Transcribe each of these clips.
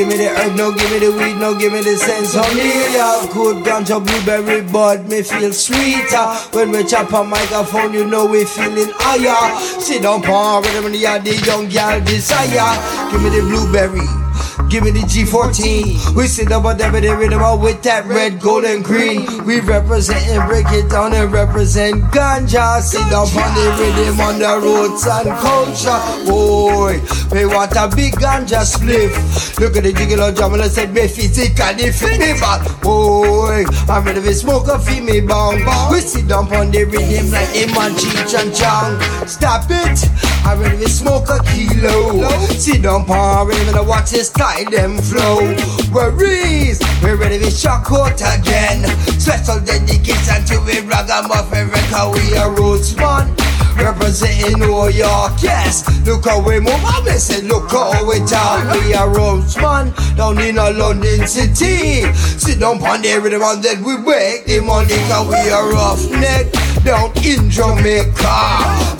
Give me the herb, no give me the weed, no give me the sense. Honey, yeah, good ganja, blueberry bud, me feel sweeter. When we chop a microphone, you know we feeling higher. Sit down, par, when the young girl desire. Give me the blueberry. Give me the G14. We sit up on that the rhythm with that red, gold, and green. We represent and break it down and represent ganja. Sit up on the rhythm on the roots and culture. Boy, we want a big ganja spliff. Look at the jiggle on and I said, me physically fit me back. Boy, I'm ready to smoke a feel me bong. We sit down on the rhythm like a man cheech and chong. Stop it. I'm ready to smoke a kilo. Sit down on rhythm and watch this time them flow. Worries, we're ready to shock out again. Special dedication to a ragamuffin record. We are roots man. Representing New York, yes. Look how we move, I'm missing. Look how we talk. We are roots man, down in a London city. Sit down on the rhythm and then we make the money. Cause we are roughneck down in Jamaica.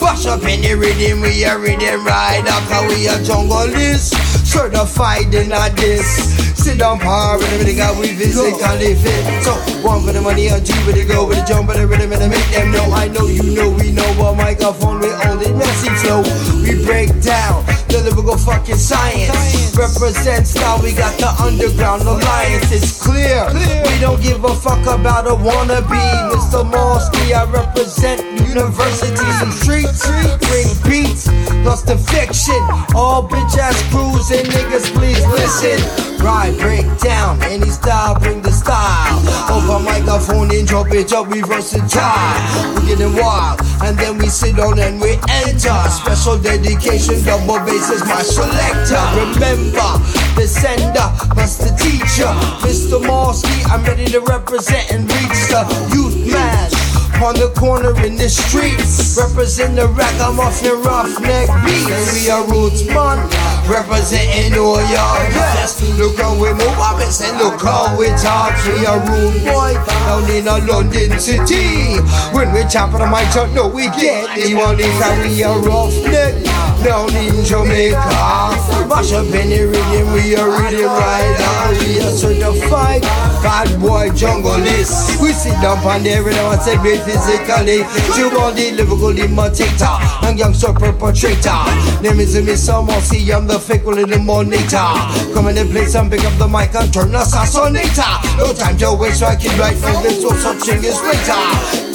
Bash up in the rhythm, we are rhythm rider. Cause we are jungleists certified in a this. Sit down, par with the got we physically fit. So one for the money, a two with the go with the jump with the rhythm and I make them know. I know you know we know a microphone with only messy flow. We break down the lyrical fucking science. Represents now we got the underground alliance. It's clear we don't give a fuck about a wannabe. Mr. Morsky, I represent universities and streets. Bring beats plus the fiction. All bitch ass crews and niggas, please listen. Right, break down any style, bring the style. Over microphone and drop it up, we versatile. We getting wild, and then we sit on and we enter. Special dedication, double bass is my selector. Remember, the sender the teacher. Mr. Morsky, I'm ready to represent and reach the on the corner in the streets. Represent the ragamuffin roughneck beats. And we are roots man, representing all y'all. Yes, look how we move up and look how we talk. We are rude boy down in a London city. When we chop on the mic, you know we get the money. Cause we are roughneck down in Jamaica. Mash up the rhythm, we are rhythm rider. We are certified bad boy jungleists. We sit down on the rhythm and say, physically. To all the lyrical imitator and youngster perpetrator. Name is Mr. Mossy, I'm the fake little monitor. Come in the place and pick up the mic and turn us assassinator. No time to waste, so I can write now. There's no such thing as later.